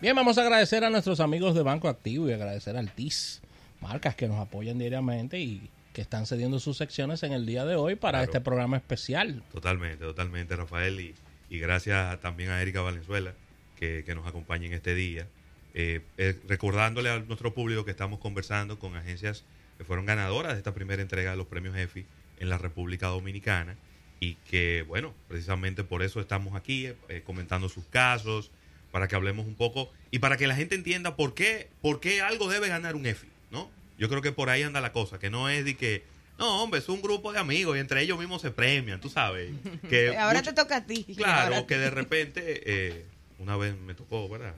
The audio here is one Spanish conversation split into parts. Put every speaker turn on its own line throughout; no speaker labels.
Bien, vamos a agradecer a nuestros amigos de Banco Activo y agradecer al TIS, marcas que nos apoyan diariamente y que están cediendo sus secciones en el día de hoy para este programa especial.
Totalmente, totalmente, Rafael. Y, y gracias también a Erika Valenzuela que, que nos acompaña en este día. Eh, eh, recordándole a nuestro público que estamos conversando con agencias que fueron ganadoras de esta primera entrega de los premios EFI en la República Dominicana y que, bueno, precisamente por eso estamos aquí eh, comentando sus casos, para que hablemos un poco y para que la gente entienda por qué, por qué algo debe ganar un EFI, ¿no? Yo creo que por ahí anda la cosa, que no es de que, no, hombre, es un grupo de amigos y entre ellos mismos se premian, tú sabes. Que
Ahora te toca a ti.
Claro,
Ahora-
que de repente, eh, una vez me tocó, ¿verdad?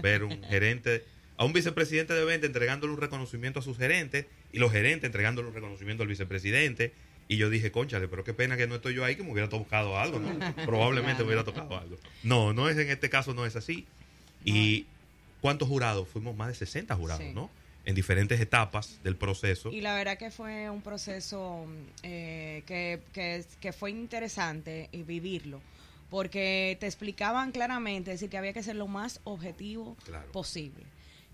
Ver un gerente, a un vicepresidente de venta entregándole un reconocimiento a sus gerentes y los gerentes entregándole un reconocimiento al vicepresidente. Y yo dije, conchale, pero qué pena que no estoy yo ahí, que me hubiera tocado algo, ¿no? Probablemente me hubiera tocado algo. No, no es en este caso, no es así. Y ¿cuántos jurados? Fuimos más de 60 jurados,
Sí.
¿no? En diferentes etapas del proceso.
Y la verdad que fue un proceso eh, que, que, que fue interesante y vivirlo, porque te explicaban claramente, es decir, que había que ser lo más objetivo
Claro.
posible.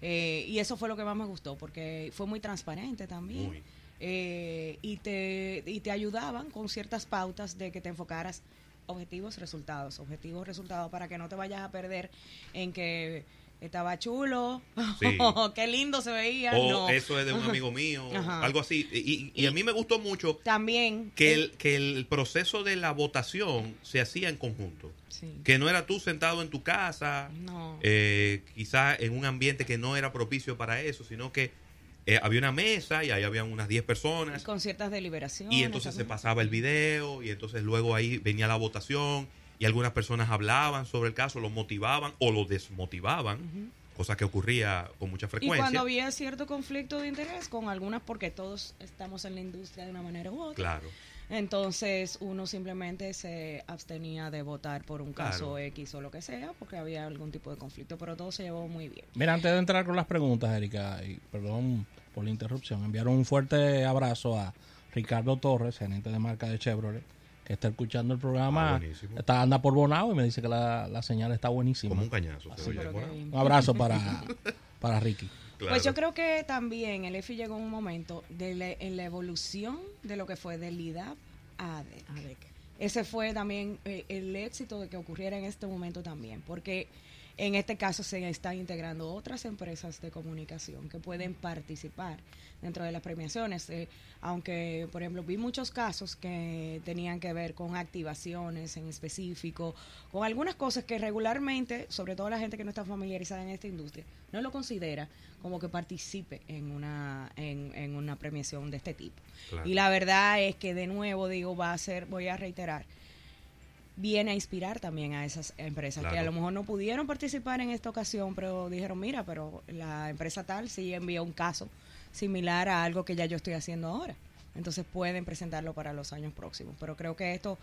Eh, y eso fue lo que más me gustó, porque fue muy transparente también.
Muy.
Eh, y, te, y te ayudaban con ciertas pautas de que te enfocaras objetivos, resultados, objetivos, resultados, para que no te vayas a perder en que estaba chulo,
Sí.
qué lindo se veía.
O
no.
eso es de un amigo mío,
Ajá.
algo así. Y, y- y a mí me gustó mucho
También
que el, que el proceso de la votación se hacía en conjunto.
Sí.
Que no era tú sentado en tu casa,
No.
eh, quizás en un ambiente que no era propicio para eso, sino que eh, había una mesa y ahí habían unas 10 personas.
con ciertas deliberaciones.
Y entonces se pasaba el video y entonces luego ahí venía la votación y algunas personas hablaban sobre el caso, lo motivaban o lo desmotivaban, cosa que ocurría con mucha
Y
frecuencia.
cuando había cierto conflicto de interés con algunas, porque todos estamos en la industria de una manera u otra.
Claro.
Entonces uno simplemente se abstenía de votar por un caso. X o lo que sea, porque había algún tipo de conflicto, pero todo se llevó muy bien.
Mira, antes de entrar con las preguntas, Erika, y perdón por la interrupción, enviar un fuerte abrazo a Ricardo Torres, gerente de marca de Chevrolet, que está escuchando el programa.
Ah,
está anda por Bonao y me dice que la, la señal está buenísima.
Como un cañazo. se oye,
Un abrazo para, para Ricky.
Claro.
Pues yo creo que también el EFI llegó en un momento de la- en la evolución de lo que fue del IDAP a ADEC. Ese fue también eh, el éxito de que ocurriera en este momento también, porque en este caso se están integrando otras empresas de comunicación que pueden participar dentro de las premiaciones, eh, aunque por ejemplo vi muchos casos que tenían que ver con activaciones en específico, con algunas cosas que regularmente, sobre todo la gente que no está familiarizada en esta industria, no lo considera como que participe en una en, en una premiación de este tipo.
Claro.
Y la verdad es que de nuevo digo, va a ser, voy a reiterar, viene a inspirar también a esas empresas que a lo mejor no pudieron participar en esta ocasión, pero dijeron, mira, pero la empresa tal sí envió un caso similar a algo que ya yo estoy haciendo ahora. Entonces pueden presentarlo para los años próximos. Pero creo que esto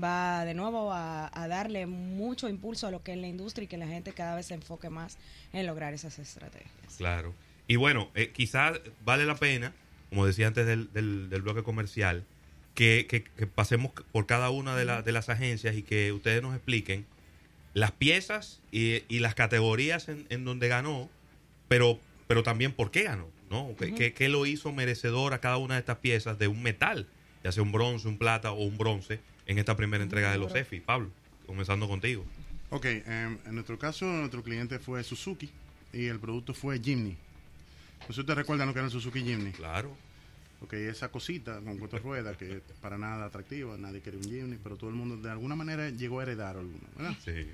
va de nuevo a, a darle mucho impulso a lo que es la industria y que la gente cada vez se enfoque más en lograr esas estrategias.
Claro. Y bueno, eh, quizás vale la pena, como decía antes del, del, del bloque comercial, que, que- que pasemos por cada una de, la- de las agencias y que ustedes nos expliquen las piezas y, y las categorías en, en donde ganó, pero, pero también por qué ganó, ¿no? ¿Qué, qué- qué lo hizo merecedor a cada una de estas piezas de un metal, ya sea un bronce, un plata o un bronce, en esta primera entrega de los EFI? Pablo, comenzando contigo.
Ok, em, en nuestro caso, nuestro cliente fue Suzuki y el producto fue Jimny. Ustedes recuerdan lo que era el Suzuki Jimny.
Claro.
Ok, esa cosita con cuatro ruedas que para nada atractiva, nadie quería un Jimny, pero todo el mundo de alguna manera llegó a heredar alguno, ¿verdad?
Sí.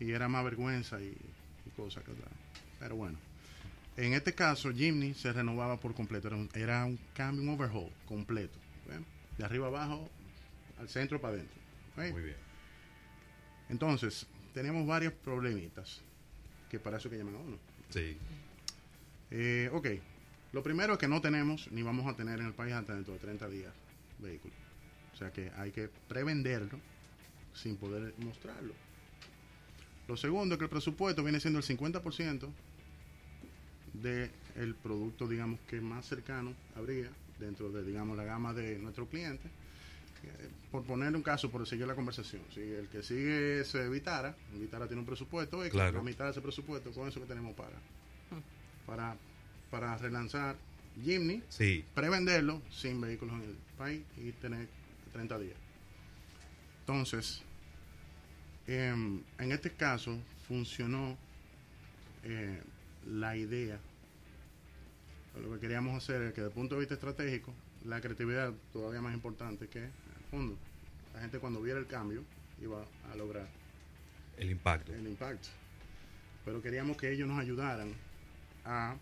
Y era más vergüenza y, y cosas que. Pero bueno, en este caso, Jimny se renovaba por completo, era un, era un cambio, un overhaul completo. De arriba abajo, al centro para adentro.
Muy bien.
Entonces, teníamos varios problemitas, que para eso que llaman a uno.
Sí.
Eh, ok, lo primero es que no tenemos ni vamos a tener en el país hasta dentro de 30 días vehículo. O sea que hay que prevenderlo sin poder mostrarlo. Lo segundo es que el presupuesto viene siendo el 50% del producto, digamos, que más cercano habría dentro de, digamos, la gama de nuestro cliente. por poner un caso, por seguir la conversación, si el que sigue es Vitara, Vitara tiene un presupuesto, y
claro.
la mitad de ese presupuesto, con eso que tenemos para, para, para relanzar Jimny,
sí.
prevenderlo sin vehículos en el país y tener 30 días. Entonces, eh, en este caso funcionó eh, la idea. Lo que queríamos hacer es que desde el punto de vista estratégico, la creatividad todavía más importante que el fondo. La gente cuando viera el cambio iba a lograr
el impacto.
El impacto. Pero queríamos que ellos nos ayudaran a,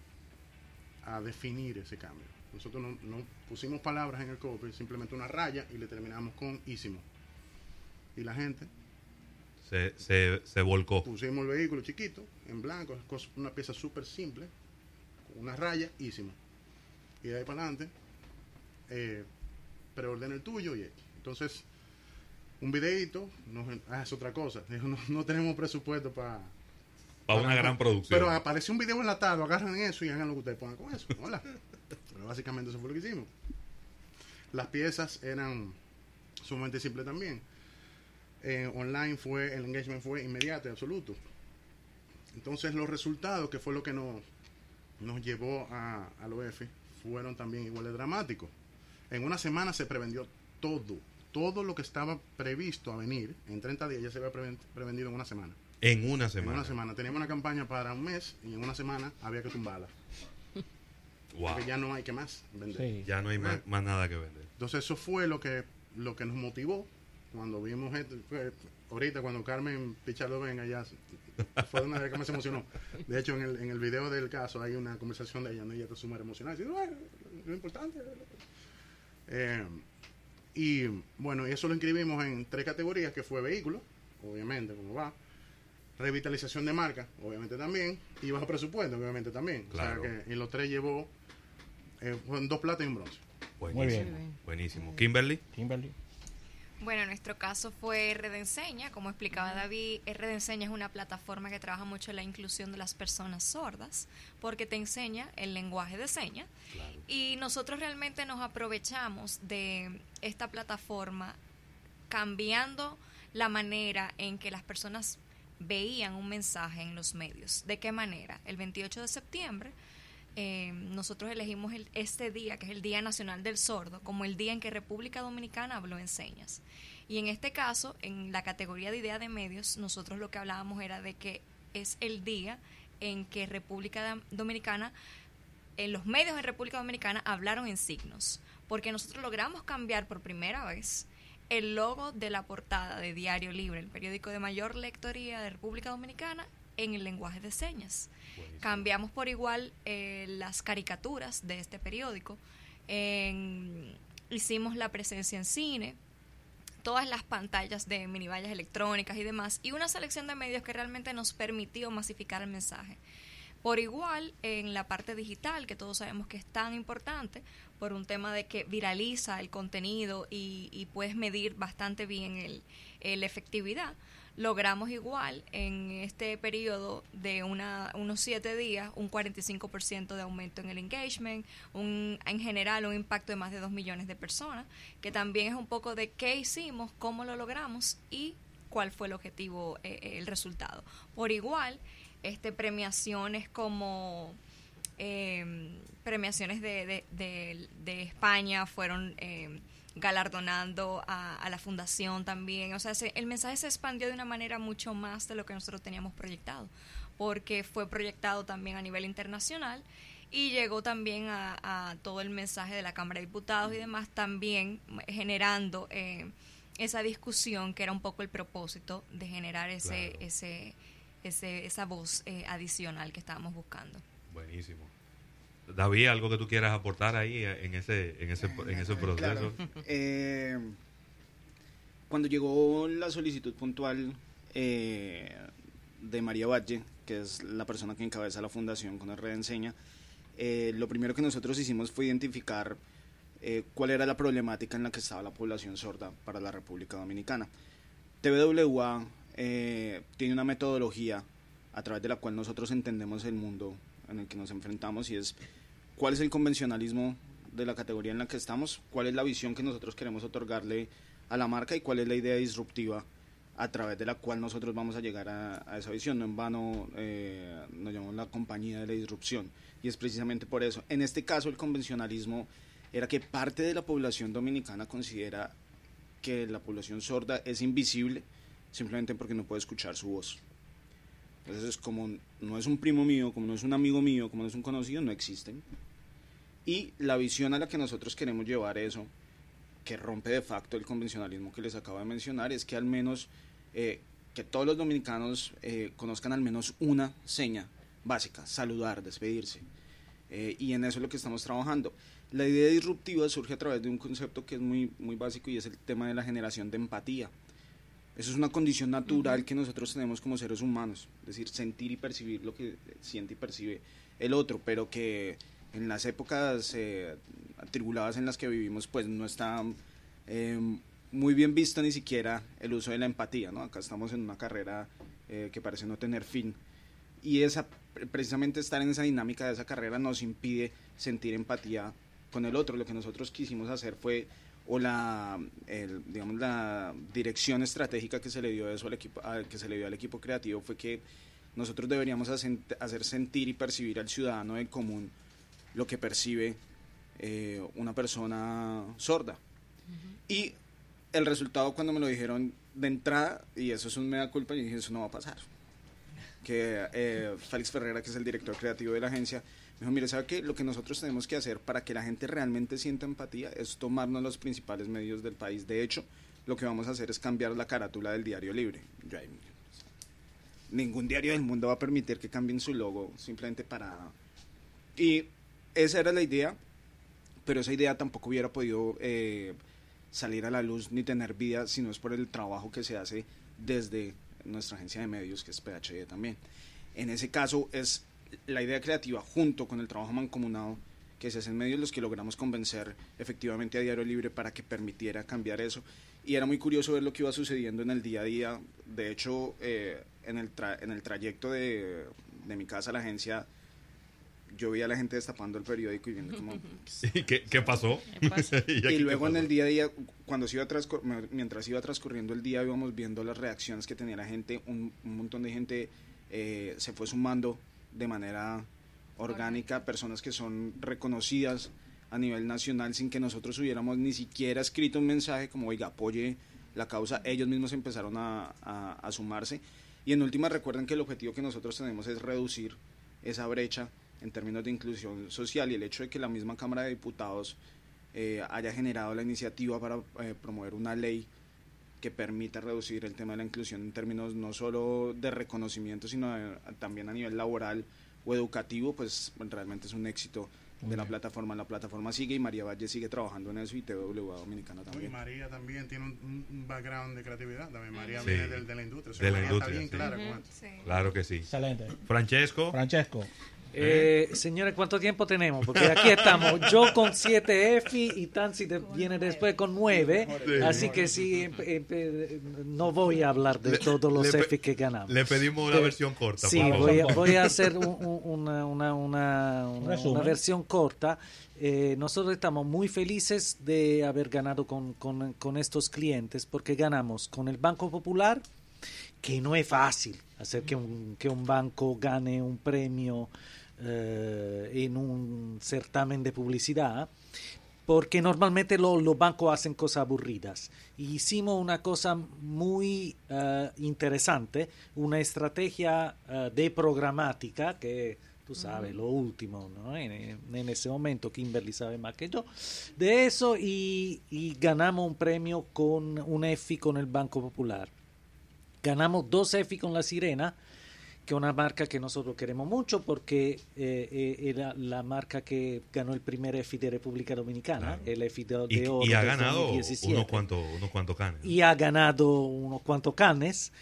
a definir ese cambio. Nosotros no, no, pusimos palabras en el copy, simplemente una raya y le terminamos con ísimo. Y la gente
se, se, se, volcó.
Pusimos el vehículo chiquito, en blanco, una pieza súper simple, con una raya, ísimo. Y de ahí para adelante, eh, preordena el tuyo y Entonces, un videito, no, ah, es otra cosa. No, no tenemos presupuesto para
para una gran producción.
Pero aparece un video enlatado, agarran eso y hagan lo que ustedes pongan con eso. Hola. Pero básicamente eso fue lo que hicimos. Las piezas eran sumamente simples también. Eh, online fue, el engagement fue inmediato y absoluto. Entonces los resultados, que fue lo que nos, nos llevó a, al OF, fueron también igual de dramáticos. En una semana se prevendió todo. Todo lo que estaba previsto a venir en 30 días ya se había prevendido en una semana.
En una semana.
En una semana. Teníamos una campaña para un mes y en una semana había que tumbarla.
Wow.
Porque ya no hay que más vender.
Sí. Ya no hay más, más, nada que vender.
Entonces eso fue lo que, lo que nos motivó cuando vimos esto. Fue, ahorita cuando Carmen Pichardo venga ya fue una vez que me emocionó. De hecho en el, en el video del caso hay una conversación de ella donde ella está súper emocionada. Dice, bueno, lo importante. Eh, y bueno, y eso lo inscribimos en tres categorías que fue vehículo, obviamente, como va revitalización de marca, obviamente también, y bajo presupuesto, obviamente también.
Claro.
O sea que y los tres llevó eh, dos plata y un bronce.
Buenísimo. Muy bien. Buenísimo. Kimberly.
Kimberly.
Bueno, en nuestro caso fue Red Enseña, como explicaba David, Red Enseña es una plataforma que trabaja mucho en la inclusión de las personas sordas, porque te enseña el lenguaje de señas. Claro. Y nosotros realmente nos aprovechamos de esta plataforma cambiando la manera en que las personas veían un mensaje en los medios. ¿De qué manera? El 28 de septiembre eh, nosotros elegimos el, este día, que es el Día Nacional del Sordo, como el día en que República Dominicana habló en señas. Y en este caso, en la categoría de idea de medios, nosotros lo que hablábamos era de que es el día en que República Dominicana, en los medios en República Dominicana hablaron en signos, porque nosotros logramos cambiar por primera vez el logo de la portada de Diario Libre, el periódico de mayor lectoría de República Dominicana, en el lenguaje de señas. Buenísimo. Cambiamos por igual eh, las caricaturas de este periódico, en, hicimos la presencia en cine, todas las pantallas de minivallas electrónicas y demás, y una selección de medios que realmente nos permitió masificar el mensaje. Por igual, en la parte digital, que todos sabemos que es tan importante, por un tema de que viraliza el contenido y, y puedes medir bastante bien el, efectividad, logramos igual en este periodo de una, unos siete días un 45% de aumento en el engagement, un, en general un impacto de más de 2 millones de personas, que también es un poco de qué hicimos, cómo lo logramos y cuál fue el objetivo, eh, el resultado. Por igual, este premiaciones como eh, premiaciones de, de, de, de, España fueron eh, galardonando a, a, la fundación también. O sea, se, el mensaje se expandió de una manera mucho más de lo que nosotros teníamos proyectado, porque fue proyectado también a nivel internacional y llegó también a, a todo el mensaje de la Cámara de Diputados y demás, también generando eh, esa discusión que era un poco el propósito de generar ese,
Claro.
ese, ese, esa voz eh, adicional que estábamos buscando.
Buenísimo. David, ¿algo que tú quieras aportar ahí eh, en ese, en ese, en ese proceso?
Claro. Eh, cuando llegó la solicitud puntual eh, de María Valle, que es la persona que encabeza la fundación con Red Enseña, eh, lo primero que nosotros hicimos fue identificar eh, cuál era la problemática en la que estaba la población sorda para la República Dominicana. TWA eh, tiene una metodología a través de la cual nosotros entendemos el mundo en el que nos enfrentamos y es cuál es el convencionalismo de la categoría en la que estamos, cuál es la visión que nosotros queremos otorgarle a la marca y cuál es la idea disruptiva a través de la cual nosotros vamos a llegar a, esa visión. No en vano eh, nos llamamos la compañía de la disrupción y es precisamente por eso. En este caso el convencionalismo era que parte de la población dominicana considera que la población sorda es invisible simplemente porque no puede escuchar su voz. Entonces, como no es un primo mío, como no es un amigo mío, como no es un conocido, no existen. Y la visión a la que nosotros queremos llevar eso, que rompe de facto el convencionalismo que les acabo de mencionar, es que al menos eh, que todos los dominicanos eh, conozcan al menos una seña básica, saludar, despedirse. Eh, y en eso es lo que estamos trabajando. La idea disruptiva surge a través de un concepto que es muy, muy básico y es el tema de la generación de empatía. Eso es una condición natural que nosotros tenemos como seres humanos, es decir, sentir y percibir lo que siente y percibe el otro, pero que en las épocas eh, atribuladas en las que vivimos, pues no está eh, muy bien visto ni siquiera el uso de la empatía, ¿no? Acá estamos en una carrera eh, que parece no tener fin y esa precisamente estar en esa dinámica de esa carrera nos impide sentir empatía con el otro. Lo que nosotros quisimos hacer fue o la digamos la dirección estratégica que se le dio eso al equipo que se le dio al equipo creativo fue que nosotros deberíamos hacer sentir y percibir al ciudadano en común lo que percibe eh, una persona sorda. Y el resultado cuando me lo dijeron de entrada y eso es un mea culpa y dije eso no va a pasar que eh, Félix Ferreira que es el director creativo de la agencia dijo, mire, ¿sabe qué? Lo que nosotros tenemos que hacer para que la gente realmente sienta empatía es tomarnos los principales medios del país. De hecho, lo que vamos a hacer es cambiar la carátula del diario libre. ningún diario del mundo va a permitir que cambien su logo simplemente para... Y esa era la idea, pero esa idea tampoco hubiera podido eh, salir a la luz ni tener vida si no es por el trabajo que se hace desde nuestra agencia de medios, que es PHD también. En ese caso es la idea creativa junto con el trabajo mancomunado que se hacen medios los que logramos convencer efectivamente a Diario Libre para que permitiera cambiar eso. Y era muy curioso ver lo que iba sucediendo en el día a día. De hecho, eh, en, el en el trayecto de, de, mi casa a la agencia, yo veía a la gente destapando el periódico y viendo cómo...
¿Qué, ¿Qué, pasó?
y, luego en el día a día, cuando se iba mientras iba transcurriendo el día, íbamos viendo las reacciones que tenía la gente. Un, un montón de gente eh, se fue sumando de manera orgánica, personas que son reconocidas a nivel nacional sin que nosotros hubiéramos ni siquiera escrito un mensaje como, oiga, apoye la causa, ellos mismos empezaron a, a, sumarse. Y en última recuerden que el objetivo que nosotros tenemos es reducir esa brecha en términos de inclusión social y el hecho de que la misma Cámara de Diputados eh, haya generado la iniciativa para eh, promover una ley que permita reducir el tema de la inclusión en términos no solo de reconocimiento, sino también a nivel laboral o educativo, pues realmente es un éxito de la plataforma. La plataforma sigue y María Valle sigue trabajando en eso y TWA Dominicana también.
Y María también tiene un, background de creatividad. También María viene de, la industria. de la industria. Está bien clara
Claro que sí.
Excelente.
Francesco.
Francesco.
Eh, señores, ¿cuánto tiempo tenemos? Porque aquí estamos, yo con 7 F y Tansi viene después con 9, así que sí, no voy a hablar de todos los F que ganamos.
Le pedimos una versión corta.
Sí, voy a, voy a, hacer una, una, una, una, versión corta. Eh, nosotros estamos muy felices de haber ganado con, con, con estos clientes porque ganamos con el Banco Popular, que no es fácil hacer que un, que un banco gane un premio eh, en un certamen de publicidad, porque normalmente los bancos hacen cosas aburridas. hicimos una cosa muy eh, interesante, una estrategia eh, de programática que tú sabes, lo último, ¿no? En, ese momento Kimberly sabe más que yo, de eso y, y ganamos un premio con un EFI con el Banco Popular. Ganamos dos EFI con la Sirena que es una marca que nosotros queremos mucho porque eh, eh, era la marca que ganó el primer EFI de República Dominicana, el EFI de,
y,
Oro.
Y ha ganado unos cuantos, unos cuantos canes.
Y ha ganado unos cuantos canes.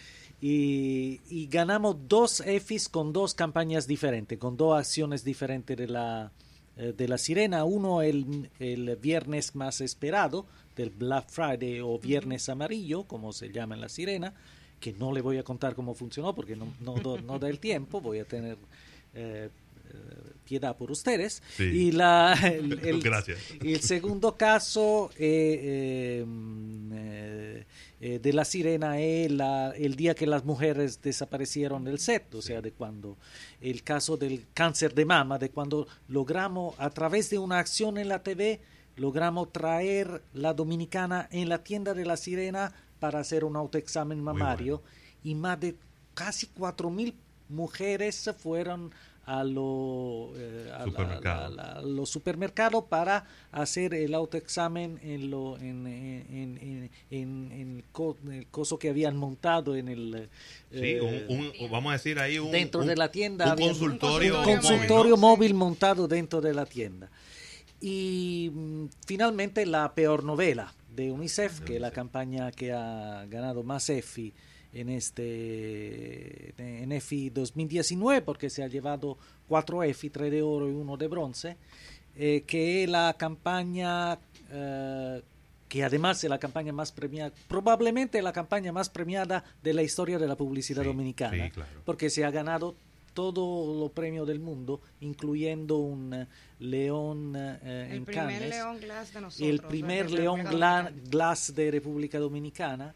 Y, y, ganamos dos EFIs con dos campañas diferentes, con dos acciones diferentes de la, eh, de la sirena. Uno el, el viernes más esperado, del Black Friday o Viernes Amarillo, como se llama en la sirena que no le voy a contar cómo funcionó porque no, no, no da el tiempo, voy a tener eh, piedad por ustedes. Y la, el, el, segundo caso eh, de la sirena es el día que las mujeres desaparecieron del set, o sea, de cuando el caso del cáncer de mama, de cuando logramos a través de una acción en la TV, logramos traer la dominicana en la tienda de la sirena para hacer un autoexamen mamario y más de casi cuatro mil mujeres fueron a, lo, eh, los supermercados para hacer el autoexamen en, lo, en, en, en, el, coso que habían montado en el...
Sí, eh, vamos a decir ahí un...
Dentro de la tienda.
Un consultorio,
un consultorio móvil, montado dentro de la tienda. Y mm, finalmente la peor novela de UNICEF, que es la campaña que ha ganado más EFI en este en EFI 2019 porque se ha llevado cuatro EFI, tres de oro y uno de bronce, eh, que es la campaña eh, que además es la campaña más premiada, probablemente la campaña más premiada de la historia de la publicidad dominicana, porque se ha ganado todo los premios del mundo, incluyendo un eh, león en Cannes,
león glass de nosotros,
el primer león glass de República Dominicana,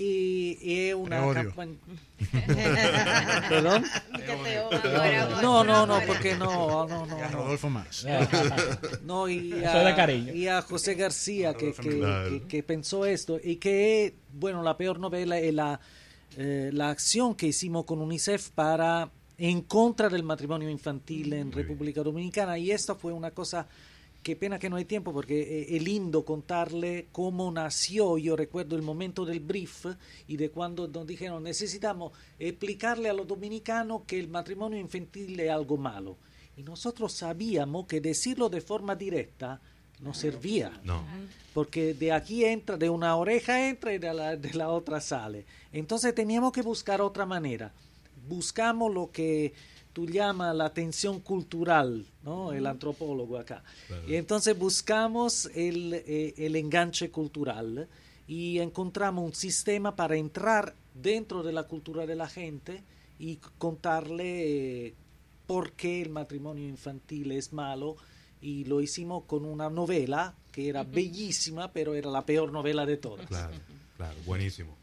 y, es una campaña. ¿Perdón? No, no, no, porque no, no, no.
Y a Rodolfo más.
No, y a, y a José García que, que, que, pensó esto y que, bueno, la peor novela es la, eh, la acción que hicimos con UNICEF para en contra del matrimonio infantil en República Dominicana y esto fue una cosa qué pena que no hay tiempo porque eh, es lindo contarle cómo nació. Yo recuerdo el momento del brief y de cuando nos dijeron necesitamos explicarle a los dominicanos que el matrimonio infantil es algo malo. Y nosotros sabíamos que decirlo de forma directa no servía.
No.
Porque de aquí entra, de una oreja entra y de la, de la otra sale. Entonces teníamos que buscar otra manera. Buscamos lo que tú llamas la atención cultural, ¿no? El antropólogo acá. Y entonces buscamos el, eh, el, enganche cultural y encontramos un sistema para entrar dentro de la cultura de la gente y contarle eh, por qué el matrimonio infantil es malo y lo hicimos con una novela que era bellísima, pero era la peor novela de todas.
Claro, claro, buenísimo.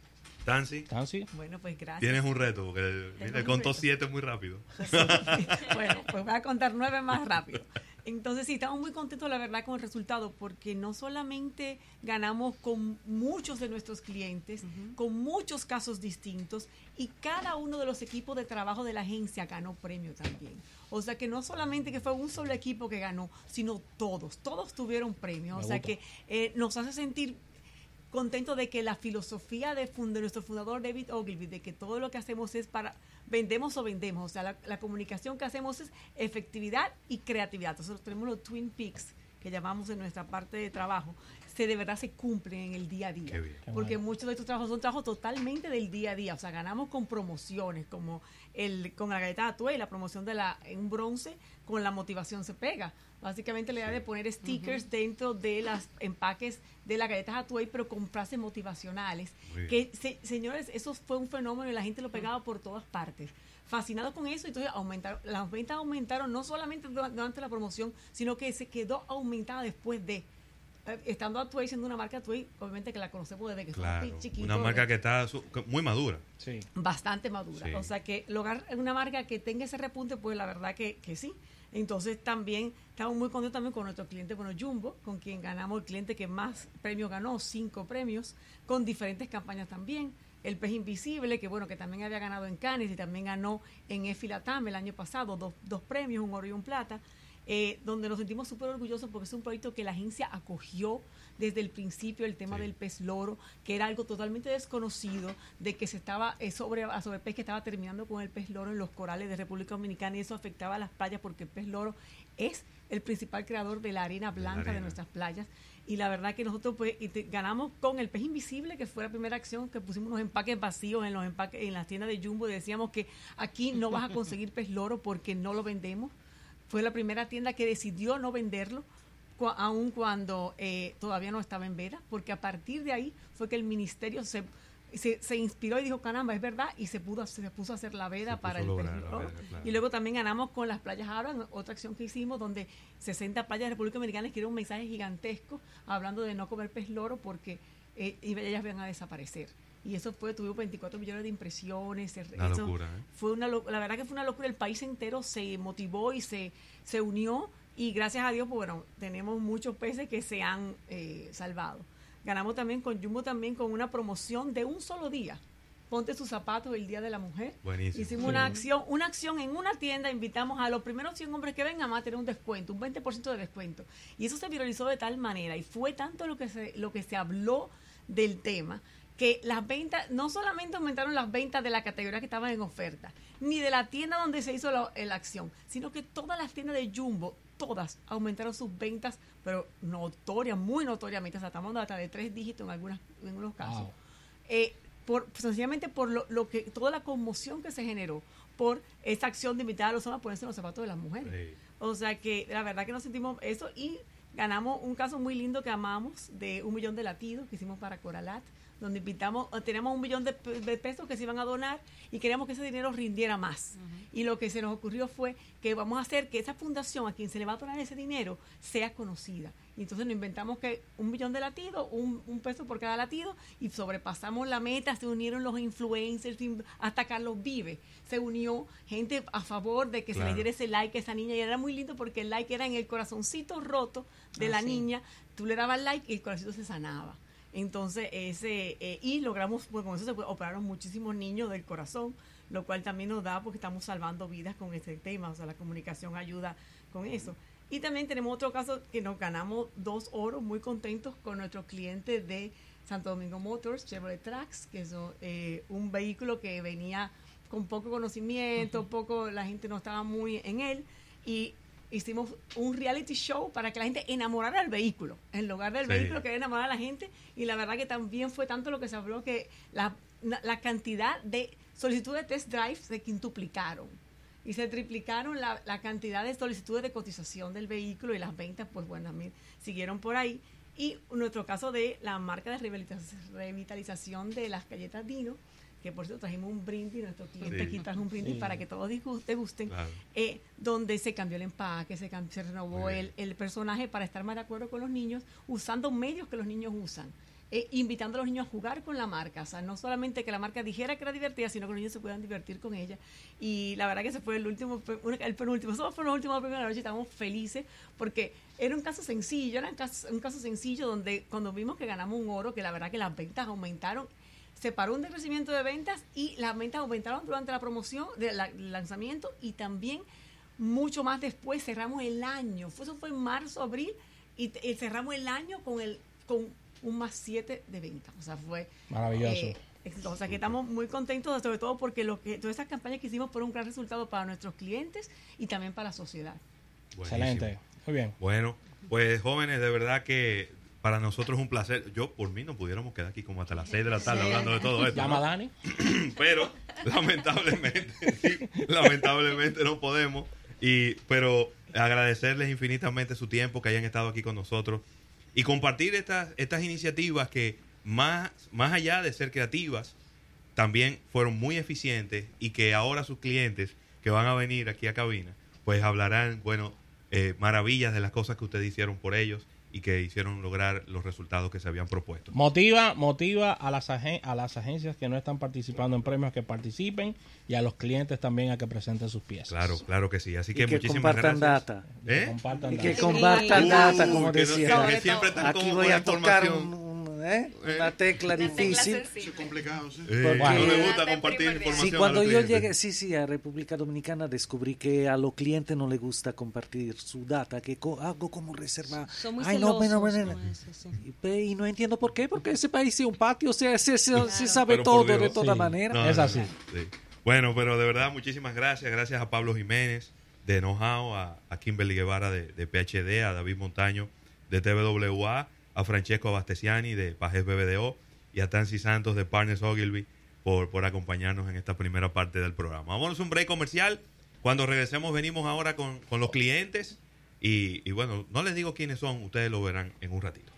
Tansi.
Bueno, pues gracias.
Tienes un reto, porque le contó siete muy rápido.
bueno, pues voy a contar nueve más rápido. Entonces, sí, estamos muy contentos, la verdad, con el resultado, porque no solamente ganamos con muchos de nuestros clientes, con muchos casos distintos, y cada uno de los equipos de trabajo de la agencia ganó premio también. O sea que no solamente que fue un solo equipo que ganó, sino todos, todos tuvieron premio. o sea que eh, nos hace sentir contento de que la filosofía de, nuestro fundador David Ogilvy, de que todo lo que hacemos es para, vendemos o vendemos, o sea, la, comunicación que hacemos es efectividad y creatividad. Nosotros tenemos los Twin Peaks que llamamos en nuestra parte de trabajo, se de verdad se cumplen en el día a día. Porque muchos de estos trabajos son trabajos totalmente del día a día. O sea, ganamos con promociones, como el con la galleta de y la promoción de la en un bronce, con la motivación se pega. Básicamente la idea de poner stickers dentro de los empaques de las galletas Atuay, pero con frases motivacionales. Que, señores, eso fue un fenómeno y la gente lo pegaba por todas partes. Fascinado con eso, entonces aumentaron, las ventas aumentaron no solamente durante la promoción, sino que se quedó aumentada después de eh, estando Atuay siendo una marca Atuay, obviamente que la conocemos desde que
claro, Una marca que está muy madura.
Sí. Bastante madura. O sea que lograr una marca que tenga ese repunte, pues la verdad que, que sí. Entonces también estamos muy contentos también con nuestro cliente, bueno, Jumbo, con quien ganamos el cliente que más premios ganó, cinco premios, con diferentes campañas también. El pez invisible, que bueno, que también había ganado en Cannes y también ganó en Efilatam el año pasado, dos, dos premios, un oro y un plata. Eh, donde nos sentimos súper orgullosos porque es un proyecto que la agencia acogió desde el principio, el tema del pez loro, que era algo totalmente desconocido, de que se estaba eh, sobre, a pez que estaba terminando con el pez loro en los corales de República Dominicana y eso afectaba a las playas porque el pez loro es el principal creador de la arena blanca de, nuestras playas. Y la verdad que nosotros pues ganamos con el pez invisible que fue la primera acción que pusimos unos empaques vacíos en los empaques en las tiendas de Jumbo y decíamos que aquí no vas a conseguir pez loro porque no lo vendemos. Fue la primera tienda que decidió no venderlo, aun cuando eh, todavía no estaba en veda, porque a partir de ahí fue que el ministerio se se, se, inspiró y dijo, caramba, es verdad, y se pudo se puso a hacer la veda para el pez Y luego también ganamos con las playas Aaron, otra acción que hicimos, donde 60 playas de República Dominicana escribieron un mensaje gigantesco hablando de no comer pez loro porque eh, ellas van a desaparecer y eso fue, tuvimos 24 millones de impresiones.
Una locura, ¿eh?
Fue una, la verdad que fue una locura, el país entero se motivó y se, se unió y gracias a Dios, pues, bueno, tenemos muchos peces que se han eh, salvado. Ganamos también con Jumbo también con una promoción de un solo día. Ponte sus zapatos el Día de la Mujer.
Buenísimo.
Hicimos una acción, una acción en una tienda, invitamos a los primeros 100 hombres que vengan a tener un descuento, un 20% de descuento. Y eso se viralizó de tal manera y fue tanto lo que se, lo que se habló del tema que las ventas, no solamente aumentaron las ventas de la categoría que estaban en oferta, ni de la tienda donde se hizo la, acción, sino que todas las tiendas de Jumbo, todas aumentaron sus ventas, pero notoria, muy notoriamente, o sea, estamos hasta de tres dígitos en, algunas, en algunos casos. Eh, por, sencillamente por lo, que, toda la conmoción que se generó por esa acción de invitar a los hombres a ponerse los zapatos de las mujeres. O sea que la verdad que nos sentimos eso y ganamos un caso muy lindo que amamos de un millón de latidos que hicimos para Coralat donde invitamos, tenemos un millón de, pesos que se iban a donar y queríamos que ese dinero rindiera más. Y lo que se nos ocurrió fue que vamos a hacer que esa fundación a quien se le va a donar ese dinero sea conocida. Y entonces nos inventamos que un millón de latidos, un, peso por cada latido, y sobrepasamos la meta, se unieron los influencers, hasta Carlos Vive, se unió gente a favor de que se le diera ese like a esa niña, y era muy lindo porque el like era en el corazoncito roto de ah, la niña, tú le dabas like y el corazoncito se sanaba. Entonces, ese, eh, y logramos, pues con eso se operaron muchísimos niños del corazón, lo cual también nos da porque estamos salvando vidas con este tema, o sea, la comunicación ayuda con eso. Y también tenemos otro caso que nos ganamos dos oros muy contentos con nuestro cliente de Santo Domingo Motors, Chevrolet Trax, que es eh, un vehículo que venía con poco conocimiento, poco, la gente no estaba muy en él, y hicimos un reality show para que la gente enamorara al vehículo, en lugar del vehículo que enamorar a la gente. Y la verdad que también fue tanto lo que se habló que la, la cantidad de solicitudes de test drive se quintuplicaron y se triplicaron la, la, cantidad de solicitudes de cotización del vehículo y las ventas, pues bueno, siguieron por ahí. Y nuestro caso de la marca de revitalización de las galletas Dino, que por cierto trajimos un brindis, nuestro cliente aquí trajo un brindis para que todos te gusten, eh, donde se cambió el empaque, se, se renovó el, el, personaje para estar más de acuerdo con los niños, usando medios que los niños usan. Eh, invitando a los niños a jugar con la marca, o sea, no solamente que la marca dijera que era divertida, sino que los niños se puedan divertir con ella. Y la verdad que ese fue el último, el penúltimo, fueron los últimos premios de la noche, estábamos felices porque era un caso sencillo, era un caso, un caso sencillo donde cuando vimos que ganamos un oro, que la verdad que las ventas aumentaron se paró un decrecimiento de ventas y las ventas aumentaron durante la promoción del lanzamiento y también mucho más después cerramos el año. Eso fue en marzo, abril y, cerramos el año con el con un más 7 de ventas. O sea, fue
maravilloso. Eh,
o sea, que estamos muy contentos, sobre todo porque lo que, todas esas campañas que hicimos fueron un gran resultado para nuestros clientes y también para la sociedad.
Excelente. Muy bien.
Bueno, pues jóvenes, de verdad que para nosotros es un placer. Yo, por mí, no pudiéramos quedar aquí como hasta las 6 de la tarde hablando de todo esto.
Llama Dani.
Pero, lamentablemente, lamentablemente no podemos. Y, pero agradecerles infinitamente su tiempo, que hayan estado aquí con nosotros y compartir estas, estas iniciativas que, más, más allá de ser creativas, también fueron muy eficientes y que ahora sus clientes que van a venir aquí a cabina, pues hablarán, bueno, eh, maravillas de las cosas que ustedes hicieron por ellos y que hicieron lograr los resultados que se habían propuesto.
Motiva, motiva a las, a las agencias que no están participando en premios que participen y a los clientes también a que presenten sus piezas.
Claro, claro que sí. Así que,
que
muchísimas
compartan
gracias.
Data.
¿Eh?
Que compartan y que compartan data, como decía.
Que siempre están
Aquí voy a tocar un, ¿eh? Una tecla difícil.
Es complicado, sí.
Eh, no le gusta compartir información.
Sí, cuando yo llegué, sí, sí, a República Dominicana descubrí que a los clientes no les gusta compartir su data, que hago como reserva.
Son muy Ay, no, no, no,
y, no entiendo por qué, porque ese país es un patio, o sea, se, se, sabe todo de toda manera.
es así.
Bueno, pero de verdad, muchísimas gracias. Gracias a Pablo Jiménez de Know a, a Kimberly Guevara de, de PHD, a David Montaño de TWA a Francesco Abastesiani de Pajes BBDO y a Tansi Santos de Partners Ogilvy por, por acompañarnos en esta primera parte del programa. Vámonos a un break comercial. Cuando regresemos venimos ahora con, con los clientes y, y bueno, no les digo quiénes son, ustedes lo verán en un ratito.